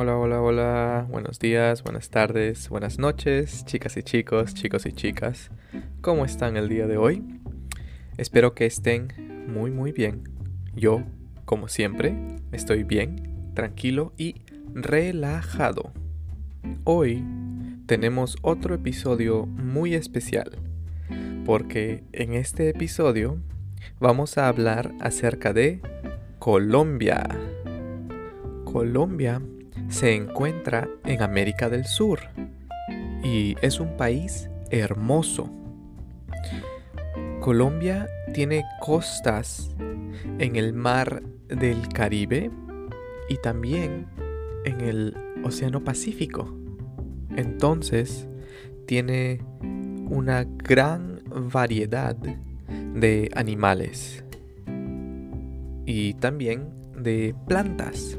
Hola, hola, hola, buenos días, buenas tardes, buenas noches, chicas y chicos, chicos y chicas. ¿Cómo están el día de hoy? Espero que estén muy, muy bien. Yo, como siempre, estoy bien, tranquilo y relajado. Hoy tenemos otro episodio muy especial, porque en este episodio vamos a hablar acerca de Colombia. Colombia se encuentra en América del Sur y es un país hermoso. Colombia tiene costas en el mar del Caribe y también en el Océano Pacífico. Entonces, tiene una gran variedad de animales y también de plantas.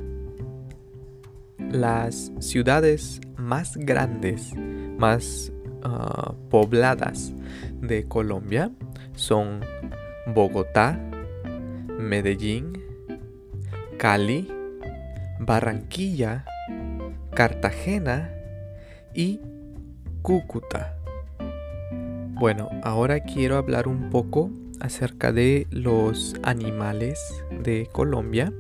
Las ciudades más grandes, más uh, pobladas de Colombia son Bogotá, Medellín, Cali, Barranquilla, Cartagena y Cúcuta. Bueno, ahora quiero hablar un poco acerca de los animales de Colombia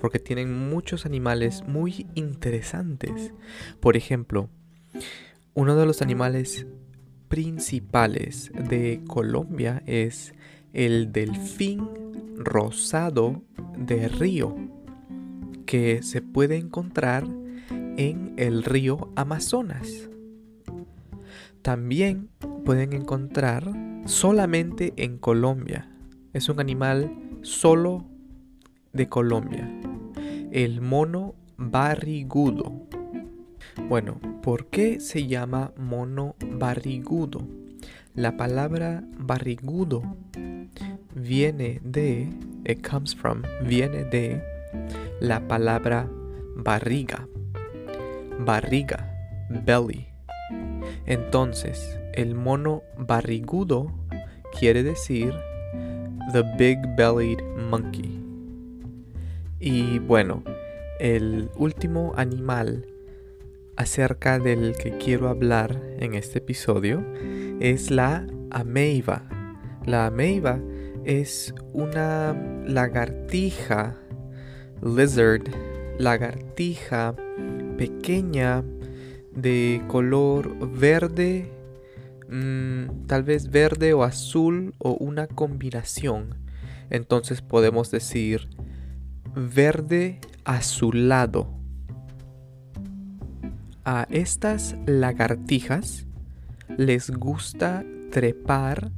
porque tienen muchos animales muy interesantes. Por ejemplo, uno de los animales principales de Colombia es el delfín rosado de río, que se puede encontrar en el río Amazonas. También pueden encontrar solamente en Colombia. Es un animal solo de Colombia. El mono barrigudo. Bueno, ¿por qué se llama mono barrigudo? La palabra barrigudo viene de, it comes from, viene de la palabra barriga. Barriga, belly. Entonces, el mono barrigudo quiere decir the big bellied monkey. Y bueno, el último animal acerca del que quiero hablar en este episodio es la ameiva. La ameiva es una lagartija, lizard, lagartija pequeña de color verde, mm, tal vez verde o azul o una combinación. Entonces podemos decir verde azulado. A estas lagartijas les gusta trepar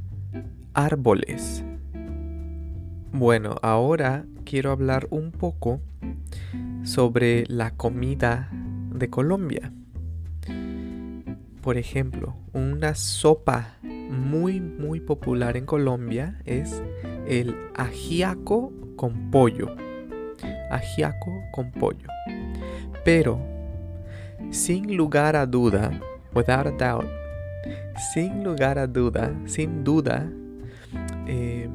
árboles. Bueno, ahora quiero hablar un poco sobre la comida de Colombia. Por ejemplo, una sopa muy muy popular en Colombia es el ajiaco con pollo ajiaco con pollo. Pero, sin lugar a duda, without a doubt, sin lugar a duda, sin duda, em,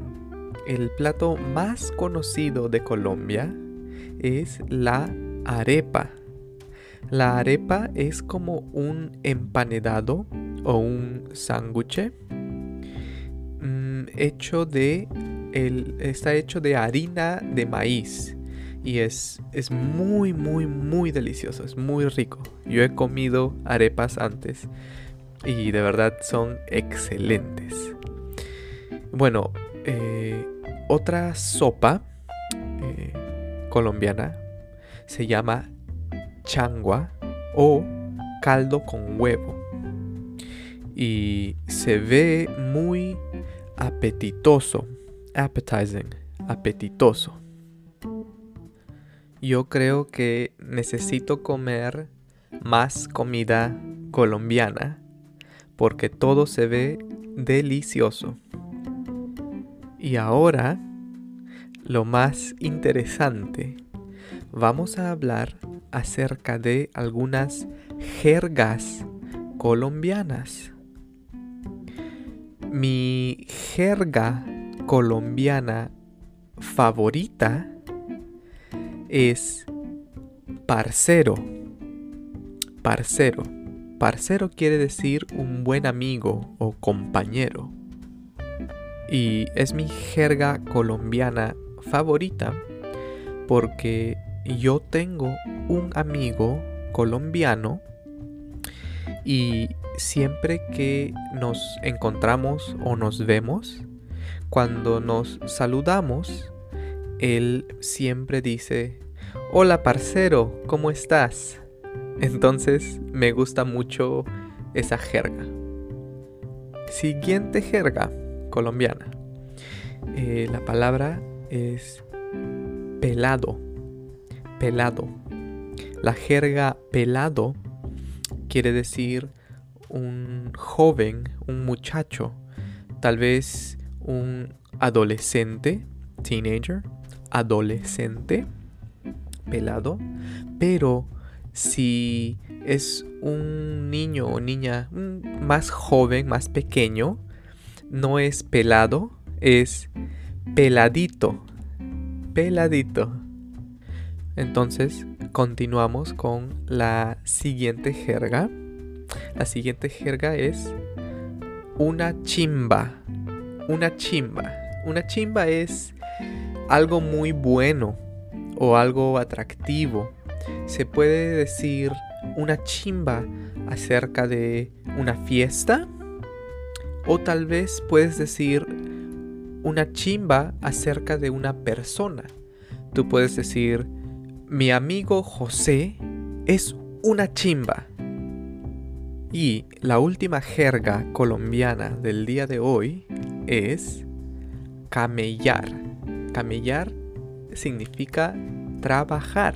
el plato más conocido de Colombia es la arepa. La arepa es como un empanedado o un sándwich mm, hecho de el, está hecho de harina de maíz y es, es muy, muy, muy delicioso, es muy rico. Yo he comido arepas antes y de verdad son excelentes. Bueno, eh, otra sopa eh, colombiana se llama changua o caldo con huevo y se ve muy apetitoso, appetizing, apetitoso yo creo que necesito comer más comida colombiana porque todo se ve delicioso. Y ahora, lo más interesante, vamos a hablar acerca de algunas jergas colombianas. Mi jerga colombiana favorita es parcero. parcero. Parcero quiere decir un buen amigo o compañero. Y es mi jerga colombiana favorita porque yo tengo un amigo colombiano y siempre que nos encontramos o nos vemos, cuando nos saludamos, él siempre dice, hola parcero, ¿cómo estás? Entonces me gusta mucho esa jerga. Siguiente jerga colombiana. Eh, la palabra es pelado. Pelado. La jerga pelado quiere decir un joven, un muchacho, tal vez un adolescente, teenager, adolescente, pelado, pero si es un niño o niña más joven, más pequeño, no es pelado, es peladito, peladito. Entonces, continuamos con la siguiente jerga. La siguiente jerga es una chimba. Una chimba. Una chimba es algo muy bueno o algo atractivo. Se puede decir una chimba acerca de una fiesta o tal vez puedes decir una chimba acerca de una persona. Tú puedes decir, mi amigo José es una chimba. Y la última jerga colombiana del día de hoy es camellar. Camellar significa trabajar.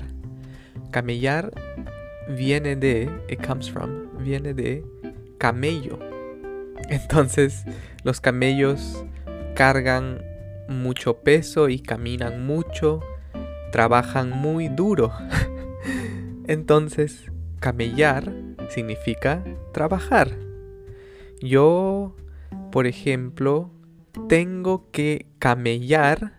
Camellar viene de, it comes from, viene de camello. Entonces los camellos cargan mucho peso y caminan mucho, trabajan muy duro. Entonces, camellar significa trabajar. Yo, por ejemplo, tengo que camellar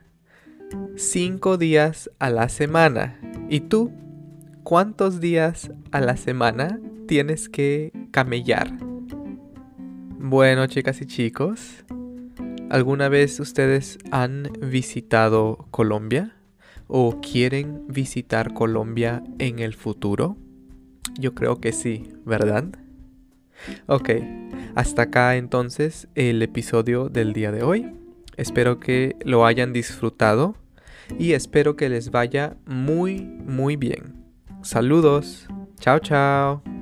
cinco días a la semana. ¿Y tú? ¿Cuántos días a la semana tienes que camellar? Bueno, chicas y chicos, ¿alguna vez ustedes han visitado Colombia o quieren visitar Colombia en el futuro? Yo creo que sí, ¿verdad? Ok, hasta acá entonces el episodio del día de hoy. Espero que lo hayan disfrutado y espero que les vaya muy, muy bien. Saludos. Chao, chao.